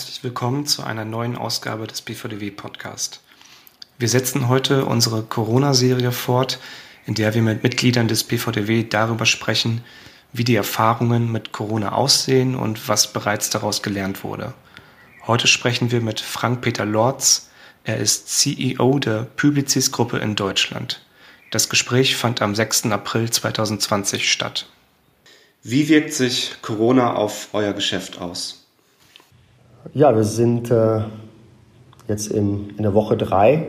herzlich willkommen zu einer neuen Ausgabe des BVDW Podcast. Wir setzen heute unsere Corona-Serie fort, in der wir mit Mitgliedern des BVDW darüber sprechen, wie die Erfahrungen mit Corona aussehen und was bereits daraus gelernt wurde. Heute sprechen wir mit Frank-Peter Lorz. Er ist CEO der Publicis-Gruppe in Deutschland. Das Gespräch fand am 6. April 2020 statt. Wie wirkt sich Corona auf euer Geschäft aus? Ja, wir sind äh, jetzt in, in der Woche drei,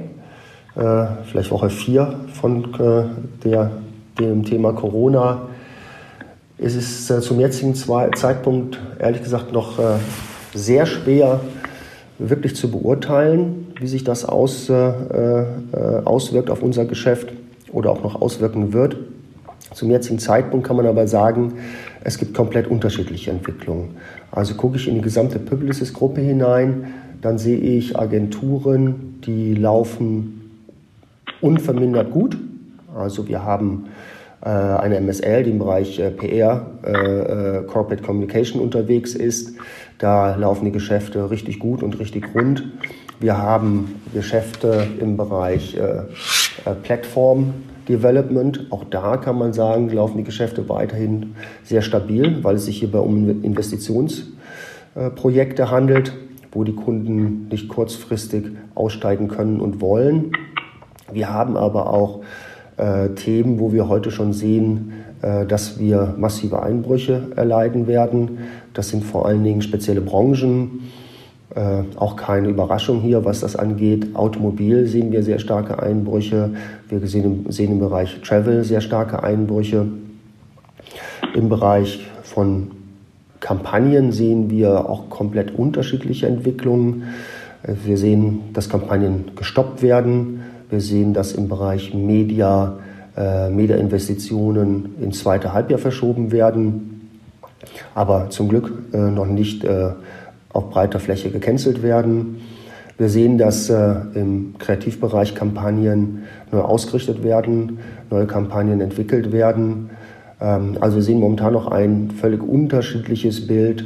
äh, vielleicht Woche vier von äh, der, dem Thema Corona. Es ist äh, zum jetzigen Zeitpunkt ehrlich gesagt noch äh, sehr schwer wirklich zu beurteilen, wie sich das aus, äh, auswirkt auf unser Geschäft oder auch noch auswirken wird. Zum jetzigen Zeitpunkt kann man aber sagen, es gibt komplett unterschiedliche Entwicklungen. Also gucke ich in die gesamte Publicis-Gruppe hinein, dann sehe ich Agenturen, die laufen unvermindert gut. Also wir haben äh, eine MSL, die im Bereich äh, PR, äh, äh, Corporate Communication unterwegs ist. Da laufen die Geschäfte richtig gut und richtig rund. Wir haben Geschäfte im Bereich äh, äh, Plattform, Development. Auch da kann man sagen, laufen die Geschäfte weiterhin sehr stabil, weil es sich hierbei um Investitionsprojekte handelt, wo die Kunden nicht kurzfristig aussteigen können und wollen. Wir haben aber auch äh, Themen, wo wir heute schon sehen, äh, dass wir massive Einbrüche erleiden werden. Das sind vor allen Dingen spezielle Branchen, äh, auch keine Überraschung hier, was das angeht. Automobil sehen wir sehr starke Einbrüche. Wir sehen im, sehen im Bereich Travel sehr starke Einbrüche. Im Bereich von Kampagnen sehen wir auch komplett unterschiedliche Entwicklungen. Äh, wir sehen, dass Kampagnen gestoppt werden. Wir sehen, dass im Bereich Media, äh, Media-Investitionen ins zweite Halbjahr verschoben werden. Aber zum Glück äh, noch nicht äh, auf breiter Fläche gecancelt werden. Wir sehen, dass äh, im Kreativbereich Kampagnen neu ausgerichtet werden, neue Kampagnen entwickelt werden. Ähm, also wir sehen momentan noch ein völlig unterschiedliches Bild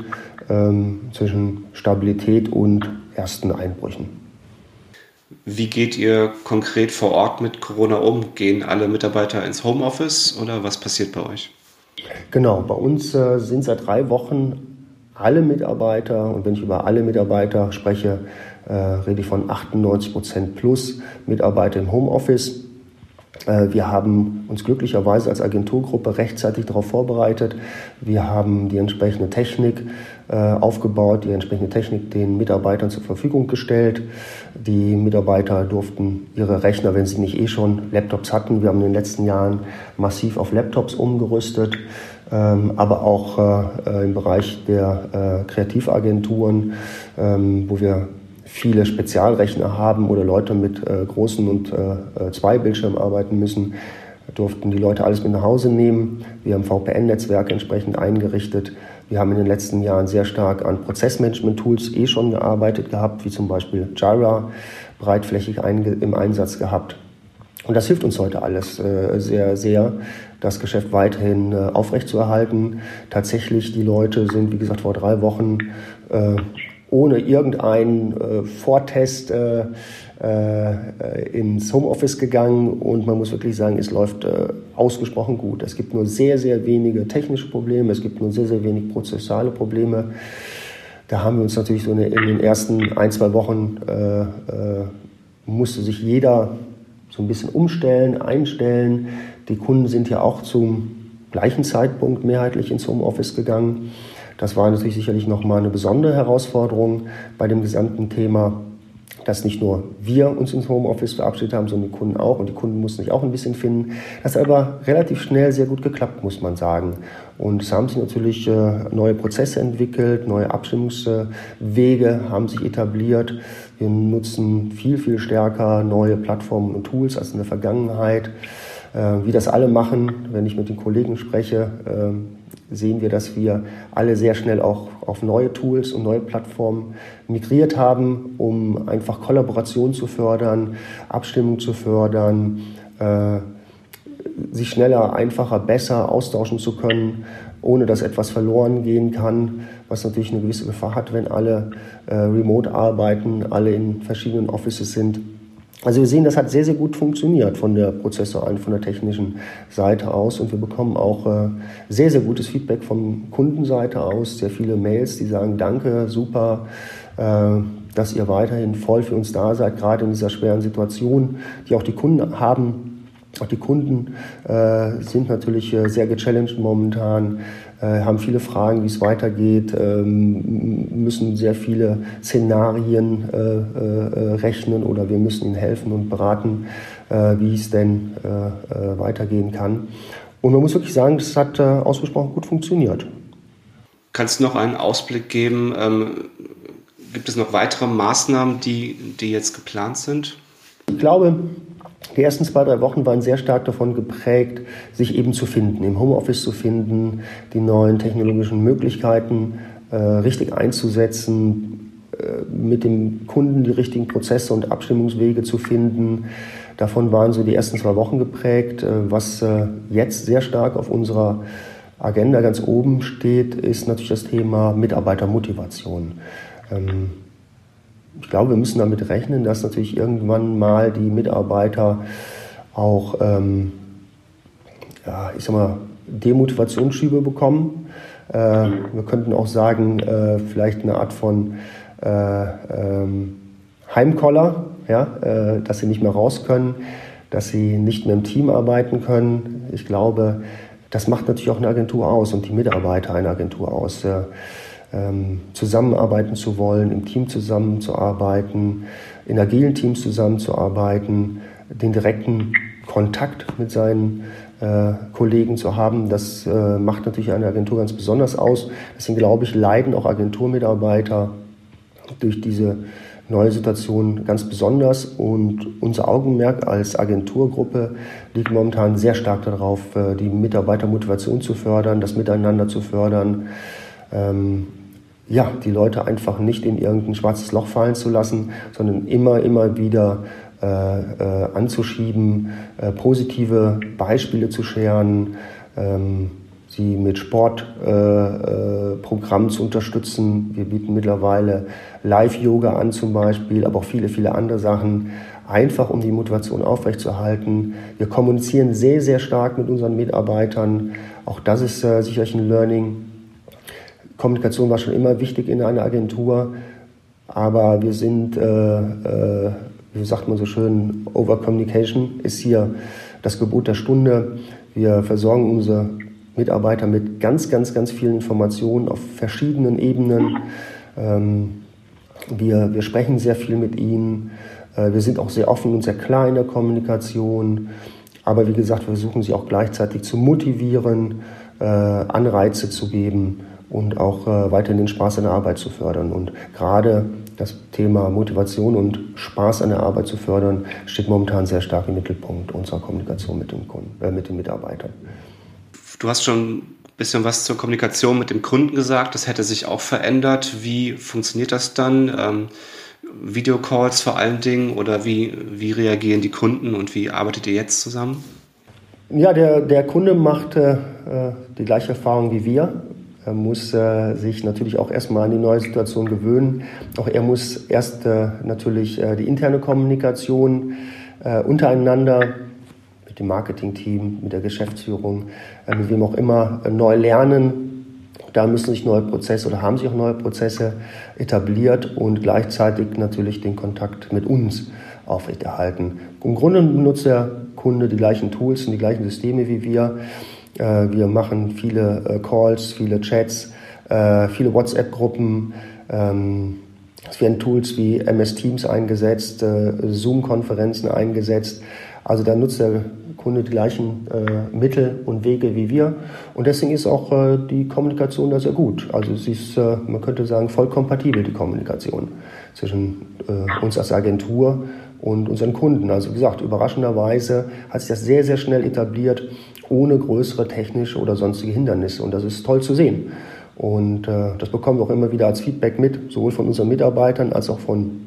ähm, zwischen Stabilität und ersten Einbrüchen. Wie geht ihr konkret vor Ort mit Corona um? Gehen alle Mitarbeiter ins Homeoffice oder was passiert bei euch? Genau, bei uns äh, sind seit drei Wochen alle Mitarbeiter, und wenn ich über alle Mitarbeiter spreche, äh, rede ich von 98 Prozent plus Mitarbeiter im Homeoffice. Äh, wir haben uns glücklicherweise als Agenturgruppe rechtzeitig darauf vorbereitet. Wir haben die entsprechende Technik äh, aufgebaut, die entsprechende Technik den Mitarbeitern zur Verfügung gestellt. Die Mitarbeiter durften ihre Rechner, wenn sie nicht eh schon Laptops hatten, wir haben in den letzten Jahren massiv auf Laptops umgerüstet. Ähm, aber auch äh, im Bereich der äh, Kreativagenturen, ähm, wo wir viele Spezialrechner haben oder Leute mit äh, großen und zwei Bildschirmen arbeiten müssen, durften die Leute alles mit nach Hause nehmen. Wir haben VPN-Netzwerke entsprechend eingerichtet. Wir haben in den letzten Jahren sehr stark an Prozessmanagement-Tools eh schon gearbeitet gehabt, wie zum Beispiel Jira breitflächig im Einsatz gehabt. Und das hilft uns heute alles äh, sehr, sehr, das Geschäft weiterhin äh, aufrechtzuerhalten. Tatsächlich, die Leute sind, wie gesagt, vor drei Wochen äh, ohne irgendeinen Vortest ins Homeoffice gegangen und man muss wirklich sagen, es läuft ausgesprochen gut. Es gibt nur sehr, sehr wenige technische Probleme, es gibt nur sehr, sehr wenig prozessuale Probleme. Da haben wir uns natürlich so in den ersten ein, zwei Wochen musste sich jeder so ein bisschen umstellen, einstellen. Die Kunden sind ja auch zum gleichen Zeitpunkt mehrheitlich ins Homeoffice gegangen. Das war natürlich sicherlich nochmal eine besondere Herausforderung bei dem gesamten Thema dass nicht nur wir uns ins Homeoffice verabschiedet haben, sondern die Kunden auch. Und die Kunden mussten sich auch ein bisschen finden. Das hat aber relativ schnell sehr gut geklappt, muss man sagen. Und es haben sich natürlich äh, neue Prozesse entwickelt, neue Abstimmungswege haben sich etabliert. Wir nutzen viel, viel stärker neue Plattformen und Tools als in der Vergangenheit. Äh, wie das alle machen, wenn ich mit den Kollegen spreche, äh, sehen wir, dass wir alle sehr schnell auch auf neue Tools und neue Plattformen migriert haben, um einfach Kollaboration zu fördern, Abstimmung zu fördern, äh, sich schneller, einfacher, besser austauschen zu können ohne dass etwas verloren gehen kann, was natürlich eine gewisse Gefahr hat, wenn alle äh, remote arbeiten, alle in verschiedenen Offices sind. Also wir sehen, das hat sehr, sehr gut funktioniert von der Prozessor an, von der technischen Seite aus. Und wir bekommen auch äh, sehr, sehr gutes Feedback von Kundenseite aus, sehr viele Mails, die sagen, danke, super, äh, dass ihr weiterhin voll für uns da seid, gerade in dieser schweren Situation, die auch die Kunden haben. Auch die Kunden äh, sind natürlich sehr gechallenged momentan, haben viele Fragen, wie es weitergeht, ähm, müssen sehr viele Szenarien äh, äh, rechnen oder wir müssen ihnen helfen und beraten, wie es denn weitergehen kann. Und man muss wirklich sagen, das hat ausgesprochen gut funktioniert. Kannst du noch einen Ausblick geben? Ähm, gibt es noch weitere Maßnahmen, die, die jetzt geplant sind? Ich glaube, die ersten zwei, drei Wochen waren sehr stark davon geprägt, sich eben zu finden, im Homeoffice zu finden, die neuen technologischen Möglichkeiten äh, richtig einzusetzen, äh, mit dem Kunden die richtigen Prozesse und Abstimmungswege zu finden. Davon waren so die ersten zwei Wochen geprägt. Äh, was äh, jetzt sehr stark auf unserer Agenda ganz oben steht, ist natürlich das Thema Mitarbeitermotivation. Ähm, ich glaube, wir müssen damit rechnen, dass natürlich irgendwann mal die Mitarbeiter auch, ähm, ja, ich sag mal, Demotivationsschübe bekommen. Äh, wir könnten auch sagen, äh, vielleicht eine Art von äh, ähm, Heimkoller, ja, äh, dass sie nicht mehr raus können, dass sie nicht mehr im Team arbeiten können. Ich glaube, das macht natürlich auch eine Agentur aus und die Mitarbeiter einer Agentur aus ähm, zusammenarbeiten zu wollen, im Team zusammenzuarbeiten, in agilen Teams zusammenzuarbeiten, den direkten Kontakt mit seinen äh, Kollegen zu haben. Das äh, macht natürlich eine Agentur ganz besonders aus. Deswegen glaube ich, leiden auch Agenturmitarbeiter durch diese neue Situation ganz besonders. Und unser Augenmerk als Agenturgruppe liegt momentan sehr stark darauf, äh, die Mitarbeitermotivation zu fördern, das Miteinander zu fördern. Ähm, ja, die Leute einfach nicht in irgendein schwarzes Loch fallen zu lassen, sondern immer, immer wieder äh, äh, anzuschieben, äh, positive Beispiele zu scheren, ähm, sie mit Sportprogrammen äh, äh zu unterstützen. Wir bieten mittlerweile Live-Yoga an zum Beispiel, aber auch viele, viele andere Sachen, einfach um die Motivation aufrechtzuerhalten. Wir kommunizieren sehr, sehr stark mit unseren Mitarbeitern. Auch das ist äh, sicherlich ein Learning Kommunikation war schon immer wichtig in einer Agentur, aber wir sind, äh, äh, wie sagt man so schön, Over-Communication ist hier das Gebot der Stunde. Wir versorgen unsere Mitarbeiter mit ganz, ganz, ganz vielen Informationen auf verschiedenen Ebenen. Ähm, wir, wir sprechen sehr viel mit ihnen. Äh, wir sind auch sehr offen und sehr klar in der Kommunikation. Aber wie gesagt, wir versuchen sie auch gleichzeitig zu motivieren, äh, Anreize zu geben und auch äh, weiterhin den Spaß an der Arbeit zu fördern. Und gerade das Thema Motivation und Spaß an der Arbeit zu fördern, steht momentan sehr stark im Mittelpunkt unserer Kommunikation mit, dem Kunden, äh, mit den Mitarbeitern. Du hast schon ein bisschen was zur Kommunikation mit dem Kunden gesagt. Das hätte sich auch verändert. Wie funktioniert das dann? Ähm, Videocalls vor allen Dingen oder wie, wie reagieren die Kunden und wie arbeitet ihr jetzt zusammen? Ja, der, der Kunde macht äh, die gleiche Erfahrung wie wir. Er muss äh, sich natürlich auch erstmal an die neue Situation gewöhnen. Auch er muss erst äh, natürlich äh, die interne Kommunikation äh, untereinander mit dem Marketingteam, mit der Geschäftsführung, äh, mit wem auch immer äh, neu lernen. Da müssen sich neue Prozesse oder haben sich auch neue Prozesse etabliert und gleichzeitig natürlich den Kontakt mit uns aufrechterhalten. Im Grunde benutzt der Kunde die gleichen Tools und die gleichen Systeme wie wir. Äh, wir machen viele äh, Calls, viele Chats, äh, viele WhatsApp-Gruppen. Ähm, es werden Tools wie MS Teams eingesetzt, Zoom-Konferenzen eingesetzt. Also da nutzt der Kunde die gleichen Mittel und Wege wie wir. Und deswegen ist auch die Kommunikation da sehr gut. Also sie ist, man könnte sagen, voll kompatibel, die Kommunikation zwischen uns als Agentur und unseren Kunden. Also wie gesagt, überraschenderweise hat sich das sehr, sehr schnell etabliert ohne größere technische oder sonstige Hindernisse. Und das ist toll zu sehen. Und äh, das bekommen wir auch immer wieder als Feedback mit, sowohl von unseren Mitarbeitern als auch von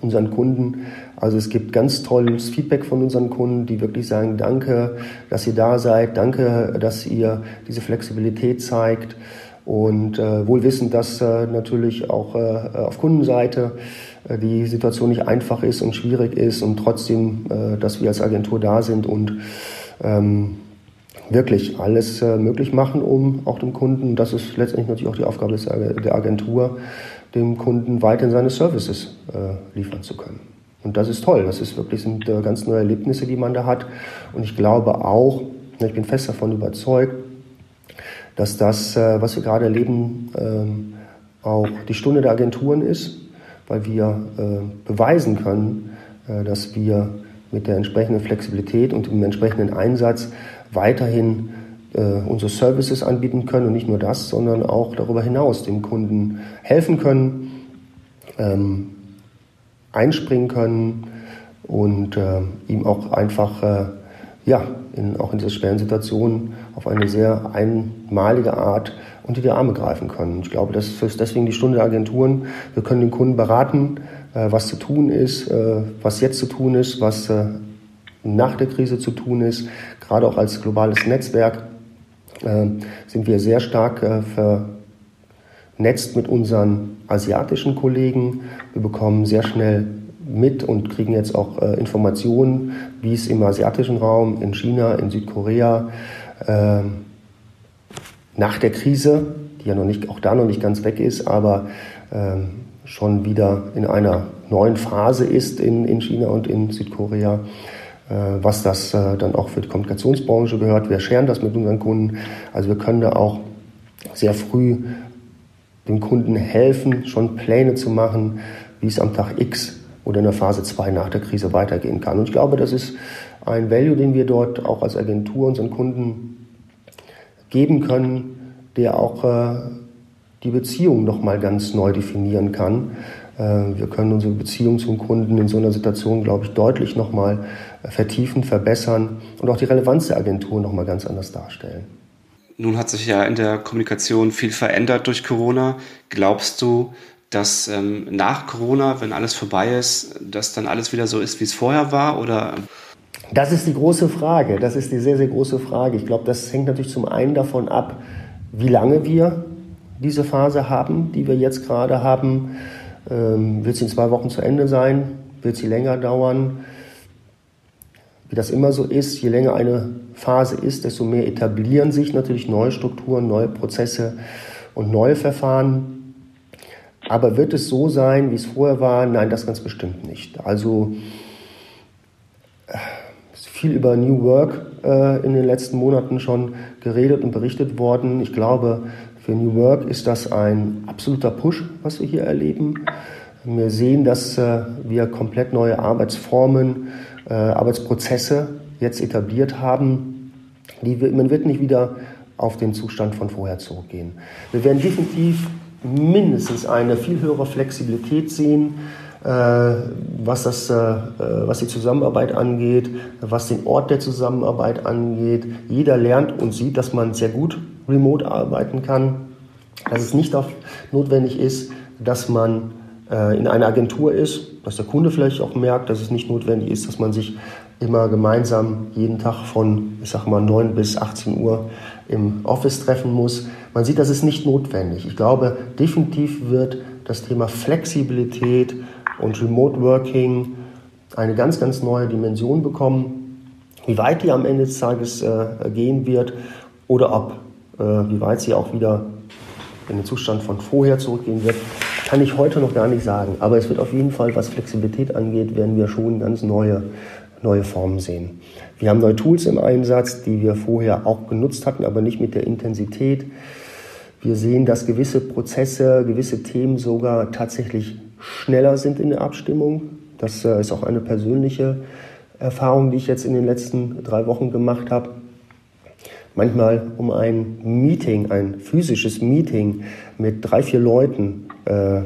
unseren Kunden. Also es gibt ganz tolles Feedback von unseren Kunden, die wirklich sagen, danke, dass ihr da seid, danke, dass ihr diese Flexibilität zeigt. Und äh, wohl wissend, dass äh, natürlich auch äh, auf Kundenseite äh, die Situation nicht einfach ist und schwierig ist und trotzdem, äh, dass wir als Agentur da sind und ähm, wirklich alles äh, möglich machen, um auch dem Kunden, das ist letztendlich natürlich auch die Aufgabe der Agentur, dem Kunden weiterhin seine Services äh, liefern zu können. Und das ist toll. Das ist wirklich sind äh, ganz neue Erlebnisse, die man da hat. Und ich glaube auch, ich bin fest davon überzeugt, dass das, was wir gerade erleben, ähm, auch die Stunde der Agenturen ist, weil wir beweisen können, dass wir mit der entsprechenden Flexibilität und dem entsprechenden Einsatz weiterhin äh, unsere Services anbieten können und nicht nur das, sondern auch darüber hinaus dem Kunden helfen können, ähm, einspringen können und äh, ihm auch einfach äh, ja, in, auch in dieser schweren Situation auf eine sehr einmalige Art unter die Arme greifen können. Ich glaube, das ist deswegen die Stunde der Agenturen. Wir können den Kunden beraten, äh, was zu tun ist, äh, was jetzt zu tun ist, was äh, nach der Krise zu tun ist, gerade auch als globales Netzwerk äh, sind wir sehr stark äh, vernetzt mit unseren asiatischen Kollegen. Wir bekommen sehr schnell mit und kriegen jetzt auch äh, Informationen, wie es im asiatischen Raum, in China, in Südkorea nach der Krise, die ja noch nicht, auch da noch nicht ganz weg ist, aber ähm, schon wieder in einer neuen Phase ist in, in China und in Südkorea, was das äh, dann auch für die Kommunikationsbranche gehört. Wir scheren das mit unseren Kunden. Also wir können da auch sehr früh dem Kunden helfen, schon Pläne zu machen, wie es am Tag X oder in der Phase 2 nach der Krise weitergehen kann. Und ich glaube, das ist ein Value, den wir dort auch als Agentur unseren Kunden geben können, der auch äh, die Beziehung nochmal ganz neu definieren kann. Äh, wir können unsere Beziehung zum Kunden in so einer Situation, glaube ich, deutlich nochmal äh, vertiefen, verbessern und auch die Relevanz der Agentur nochmal ganz anders darstellen. Nun hat sich ja in der Kommunikation viel verändert durch Corona. Glaubst du, dass ähm, nach Corona, wenn alles vorbei ist, dass dann alles wieder so ist, wie es vorher war? Oder? Das ist die große Frage. Das ist die sehr, sehr große Frage. Ich glaube, das hängt natürlich zum einen davon ab, wie lange wir diese Phase haben, die wir jetzt gerade haben. Ähm, wird sie in zwei Wochen zu Ende sein? Wird sie länger dauern? Wie das immer so ist, je länger eine Phase ist, desto mehr etablieren sich natürlich neue Strukturen, neue Prozesse und neue Verfahren. Aber wird es so sein, wie es vorher war? Nein, das ganz bestimmt nicht. Also viel über New Work äh, in den letzten Monaten schon geredet und berichtet worden. Ich glaube, für New Work ist das ein absoluter Push, was wir hier erleben. Wir sehen, dass äh, wir komplett neue Arbeitsformen, äh, Arbeitsprozesse jetzt etabliert haben. Man wird nicht wieder auf den Zustand von vorher zurückgehen. Wir werden definitiv mindestens eine viel höhere Flexibilität sehen, äh, was, das, was die Zusammenarbeit angeht, was den Ort der Zusammenarbeit angeht. Jeder lernt und sieht, dass man sehr gut remote arbeiten kann, dass es nicht notwendig ist, dass man äh, in einer Agentur ist, dass der Kunde vielleicht auch merkt, dass es nicht notwendig ist, dass man sich immer gemeinsam jeden Tag von, ich sag mal, 9 bis 18 Uhr im Office treffen muss. Man sieht, das ist nicht notwendig. Ich glaube, definitiv wird das Thema Flexibilität und Remote Working eine ganz, ganz neue Dimension bekommen. Wie weit die am Ende des Tages äh, gehen wird oder ob wie weit sie auch wieder in den Zustand von vorher zurückgehen wird, kann ich heute noch gar nicht sagen. Aber es wird auf jeden Fall, was Flexibilität angeht, werden wir schon ganz neue, neue Formen sehen. Wir haben neue Tools im Einsatz, die wir vorher auch genutzt hatten, aber nicht mit der Intensität. Wir sehen, dass gewisse Prozesse, gewisse Themen sogar tatsächlich schneller sind in der Abstimmung. Das äh, ist auch eine persönliche Erfahrung, die ich jetzt in den letzten drei Wochen gemacht habe manchmal um ein Meeting, ein physisches Meeting mit drei, vier Leuten äh,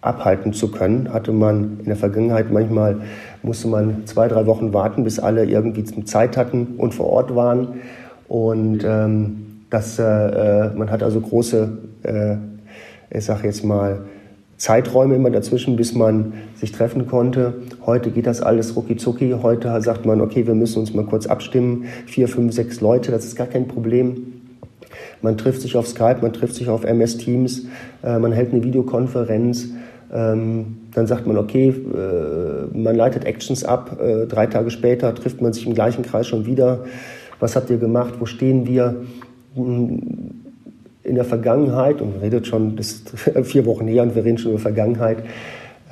abhalten zu können, hatte man in der Vergangenheit manchmal, musste man zwei, drei Wochen warten, bis alle irgendwie Zeit hatten und vor Ort waren. Und ähm, das, äh, äh man hat also große, äh, ich sage jetzt mal, Zeiträume immer dazwischen, bis man sich treffen konnte. Heute geht das alles rucki zucki. Heute sagt man, okay, wir müssen uns mal kurz abstimmen. Vier, fünf, sechs Leute, das ist gar kein Problem. Man trifft sich auf Skype, man trifft sich auf MS Teams, äh, man hält eine Videokonferenz. Ähm, dann sagt man, okay, äh, man leitet Actions ab. Äh, drei Tage später trifft man sich im gleichen Kreis schon wieder. Was habt ihr gemacht? Wo stehen wir? Hm, in der Vergangenheit, und man redet schon, das vier Wochen her und wir reden schon über Vergangenheit,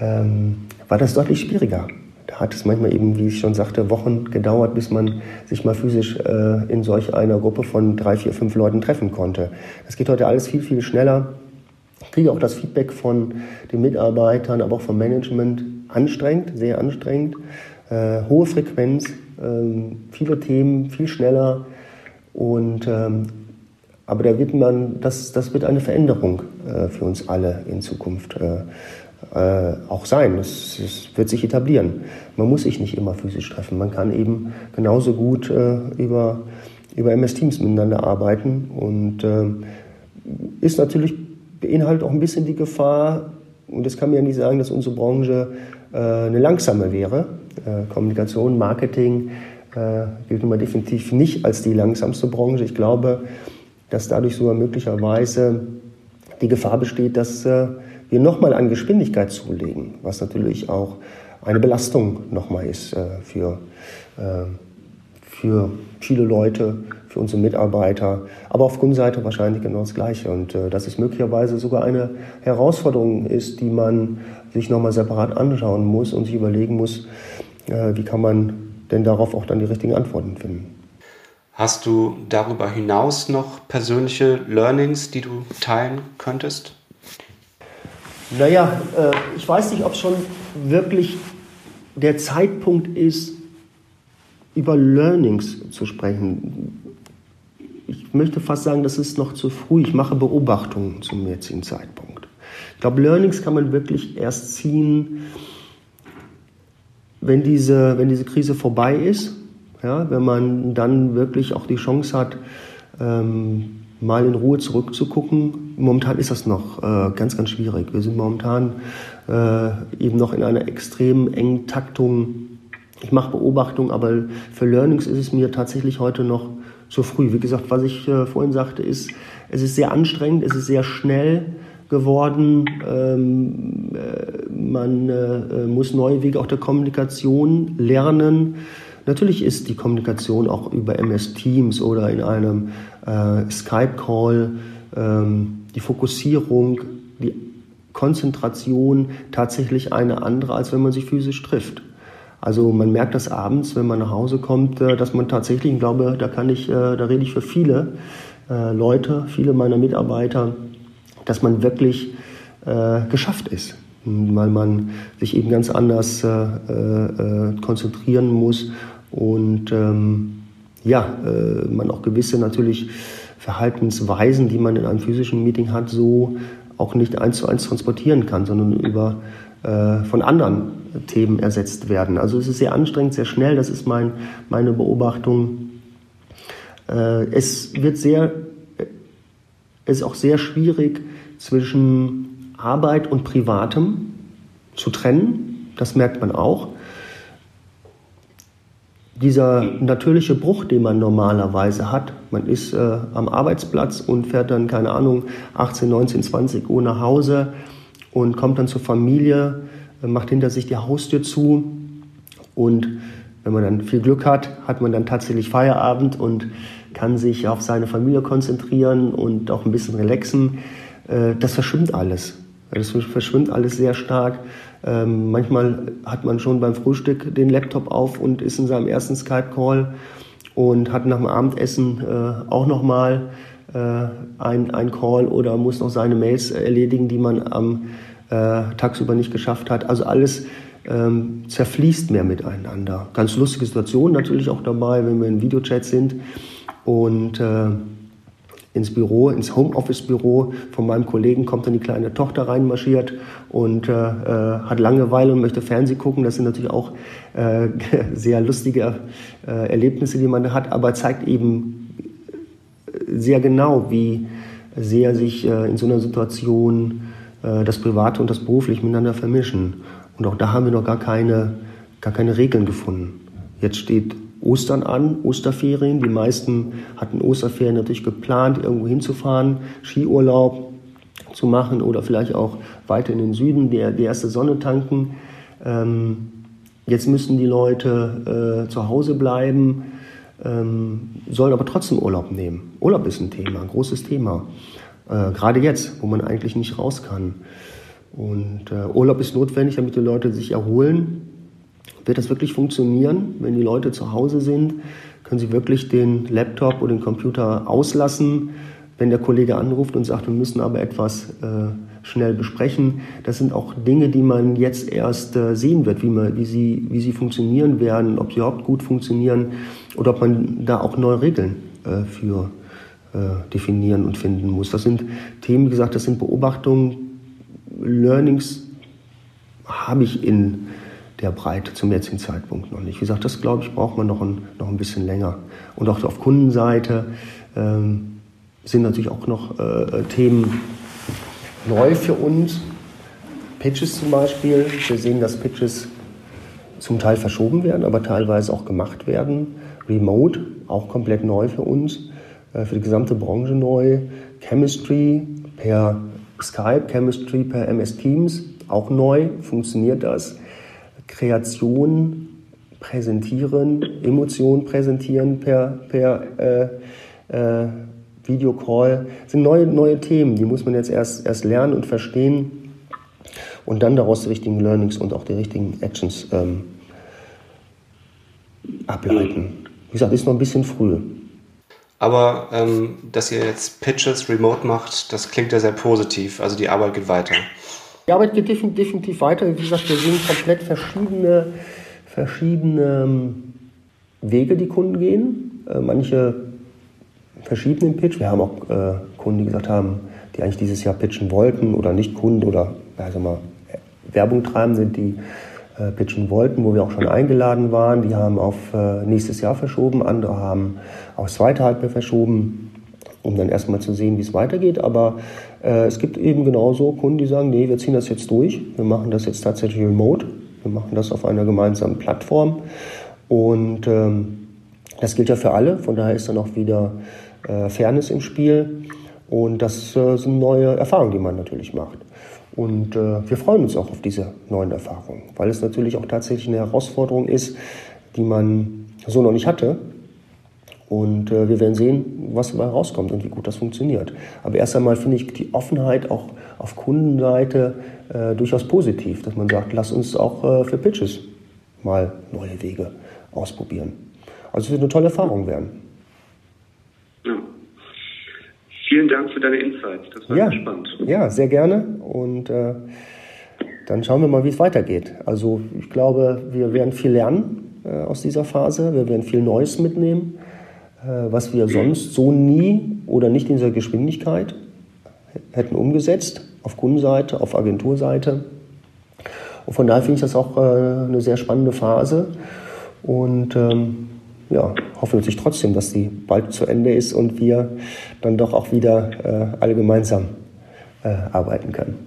ähm, war das deutlich schwieriger. Da hat es manchmal eben, wie ich schon sagte, Wochen gedauert, bis man sich mal physisch äh, in solch einer Gruppe von drei, vier, fünf Leuten treffen konnte. Das geht heute alles viel, viel schneller. Ich kriege auch das Feedback von den Mitarbeitern, aber auch vom Management anstrengend, sehr anstrengend. Äh, hohe Frequenz, äh, viele Themen, viel schneller. Und ähm, aber da wird man, das, das wird eine Veränderung äh, für uns alle in Zukunft äh, äh, auch sein. Es, es, wird sich etablieren. Man muss sich nicht immer physisch treffen. Man kann eben genauso gut äh, über, über MS Teams miteinander arbeiten und äh, ist natürlich beinhaltet auch ein bisschen die Gefahr, und das kann man ja nicht sagen, dass unsere Branche äh, eine langsame wäre. Kommunikation, Marketing gilt nun mal definitiv nicht als die langsamste Branche. Ich glaube, dass dadurch sogar möglicherweise die Gefahr besteht, dass wir nochmal an Geschwindigkeit zulegen, was natürlich auch eine Belastung nochmal ist äh, für, äh, für viele Leute, für unsere Mitarbeiter, aber auf Kundenseite wahrscheinlich genau das Gleiche. Und äh, dass es möglicherweise sogar eine Herausforderung ist, die man sich nochmal separat anschauen muss und sich überlegen muss, äh, wie kann man denn darauf auch dann die richtigen Antworten finden. Hast du darüber hinaus noch persönliche Learnings, die du teilen könntest? Naja, äh, ich weiß nicht, ob schon wirklich der Zeitpunkt ist, über Learnings zu sprechen. Ich möchte fast sagen, das ist noch zu früh. Ich mache Beobachtungen zum jetzigen Zeitpunkt. Ich glaube, Learnings kann man wirklich erst ziehen, wenn diese, wenn diese Krise vorbei ist ja, wenn man dann wirklich auch die Chance hat, ähm, mal in Ruhe zurückzugucken. Momentan ist das noch äh, ganz, ganz schwierig. Wir sind momentan äh, eben noch in einer extrem engen Taktung. Ich mache Beobachtungen, aber für Learnings ist es mir tatsächlich heute noch zu früh. Wie gesagt, was ich äh, vorhin sagte, ist, es ist sehr anstrengend, es ist sehr schnell geworden. Ähm, äh, man äh, muss neue Wege auch der Kommunikation lernen. Natürlich ist die Kommunikation auch über MS Teams oder in einem äh, Skype-Call, ähm, die Fokussierung, die Konzentration tatsächlich eine andere, als wenn man sich physisch trifft. Also man merkt das abends, wenn man nach Hause kommt, äh, dass man tatsächlich, ich glaube, da kann ich, äh, da rede ich für viele äh, Leute, viele meiner Mitarbeiter, dass man wirklich geschafft ist weil man sich eben ganz anders konzentrieren muss und ähm, ja, man auch gewisse natürlich Verhaltensweisen, die man in einem physischen Meeting hat, so auch nicht eins zu eins transportieren kann, sondern über äh, von anderen Themen ersetzt werden. Also es ist sehr anstrengend, sehr schnell, das ist mein, meine Beobachtung. Äh, es wird sehr, es ist auch sehr schwierig zwischen Arbeit und Privatem zu trennen. Das merkt man auch dieser natürliche Bruch, den man normalerweise hat. Man ist äh, am Arbeitsplatz und fährt dann, keine Ahnung, 18, 19, 20 Uhr nach Hause und kommt dann zur Familie, äh, macht hinter sich die Haustür zu und wenn man dann viel Glück hat, hat man dann tatsächlich Feierabend und kann sich auf seine Familie konzentrieren und auch ein bisschen relaxen. Äh, das verschwimmt alles. Das verschwimmt alles sehr stark. Ähm, manchmal hat man schon beim Frühstück den Laptop auf und ist in seinem ersten Skype-Call und hat nach dem Abendessen äh, auch nochmal äh, ein, ein Call oder muss noch seine Mails erledigen, die man am äh, tagsüber nicht geschafft hat. Also alles ähm, zerfließt mehr miteinander. Ganz lustige Situation natürlich auch dabei, wenn wir in Videochat sind und äh, ins Büro, ins Homeoffice-Büro von meinem Kollegen kommt dann die kleine Tochter reinmarschiert und äh, äh, hat Langeweile und möchte Fernsehen gucken. Das sind natürlich auch äh, sehr lustige äh, Erlebnisse, die man da hat, aber zeigt eben sehr genau, wie sehr sich äh, in so einer Situation äh, das Private und das Berufliche miteinander vermischen. Und auch da haben wir noch gar keine, gar keine Regeln gefunden. Jetzt steht Ostern an, Osterferien. Die meisten hatten Osterferien natürlich geplant, irgendwo hinzufahren, Skiurlaub zu machen oder vielleicht auch weiter in den Süden, die, die erste Sonne tanken. Ähm, jetzt müssen die Leute äh, zu Hause bleiben, ähm, sollen aber trotzdem Urlaub nehmen. Urlaub ist ein Thema, ein großes Thema. Äh, Gerade jetzt, wo man eigentlich nicht raus kann. Und äh, Urlaub ist notwendig, damit die Leute sich erholen. Wird das wirklich funktionieren, wenn die Leute zu Hause sind? Können sie wirklich den Laptop oder den Computer auslassen, wenn der Kollege anruft und sagt, wir müssen aber etwas äh, schnell besprechen? Das sind auch Dinge, die man jetzt erst äh, sehen wird, wie, man, wie, sie, wie sie funktionieren werden, ob sie überhaupt gut funktionieren oder ob man da auch neue Regeln äh, für äh, definieren und finden muss. Das sind Themen, wie gesagt, das sind Beobachtungen, Learnings habe ich in der Breite zum jetzigen Zeitpunkt noch nicht. Wie gesagt, das glaube ich, braucht man noch ein, noch ein bisschen länger. Und auch auf Kundenseite ähm, sind natürlich auch noch äh, Themen neu für uns. Pitches zum Beispiel. Wir sehen, dass Pitches zum Teil verschoben werden, aber teilweise auch gemacht werden. Remote, auch komplett neu für uns, äh, für die gesamte Branche neu. Chemistry per Skype, Chemistry per MS Teams, auch neu, funktioniert das. Kreation präsentieren, Emotionen präsentieren per, per äh, äh, Videocall, sind neue, neue Themen, die muss man jetzt erst, erst lernen und verstehen und dann daraus die richtigen Learnings und auch die richtigen Actions ähm, ableiten. Wie gesagt, ist noch ein bisschen früh. Aber ähm, dass ihr jetzt Pitches remote macht, das klingt ja sehr positiv. Also die Arbeit geht weiter. Die Arbeit geht definitiv weiter. Wie gesagt, wir sehen komplett verschiedene, verschiedene ähm, Wege, die Kunden gehen. Äh, manche verschieben den Pitch. Wir haben auch äh, Kunden, die gesagt haben, die eigentlich dieses Jahr pitchen wollten oder nicht Kunden oder also mal, Werbung treiben sind, die äh, pitchen wollten, wo wir auch schon eingeladen waren. Die haben auf äh, nächstes Jahr verschoben, andere haben aufs zweite Halbjahr verschoben, um dann erstmal zu sehen, wie es weitergeht. Aber äh, es gibt eben genauso Kunden, die sagen, nee, wir ziehen das jetzt durch, wir machen das jetzt tatsächlich remote, wir machen das auf einer gemeinsamen Plattform und ähm, das gilt ja für alle, von daher ist dann auch wieder äh, Fairness im Spiel und das äh, sind neue Erfahrungen, die man natürlich macht. Und äh, wir freuen uns auch auf diese neuen Erfahrungen, weil es natürlich auch tatsächlich eine Herausforderung ist, die man so noch nicht hatte. Und äh, wir werden sehen, was dabei rauskommt und wie gut das funktioniert. Aber erst einmal finde ich die Offenheit auch auf Kundenseite äh, durchaus positiv, dass man sagt, lass uns auch äh, für Pitches mal neue Wege ausprobieren. Also es wird eine tolle Erfahrung werden. Ja. Vielen Dank für deine Insights. Das war ja, sehr spannend. Ja, sehr gerne. Und äh, dann schauen wir mal, wie es weitergeht. Also ich glaube, wir werden viel lernen äh, aus dieser Phase. Wir werden viel Neues mitnehmen, was wir sonst so nie oder nicht in dieser Geschwindigkeit hätten umgesetzt, auf Kundenseite, auf Agenturseite. Und von daher finde ich das auch äh, eine sehr spannende Phase. Und ähm, ja, hoffen natürlich trotzdem, dass sie bald zu Ende ist und wir dann doch auch wieder äh, alle gemeinsam äh, arbeiten können.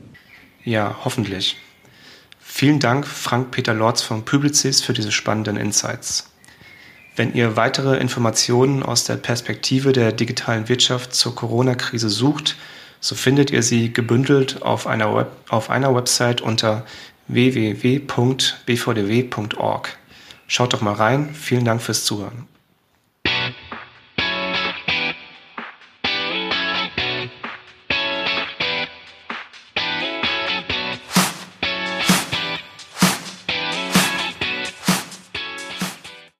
Ja, hoffentlich. Vielen Dank, Frank-Peter Lorz von Publicis, für diese spannenden Insights. Wenn ihr weitere Informationen aus der Perspektive der digitalen Wirtschaft zur Corona-Krise sucht, so findet ihr sie gebündelt auf einer, Web auf einer Website unter www.bvdw.org. Schaut doch mal rein. Vielen Dank fürs Zuhören.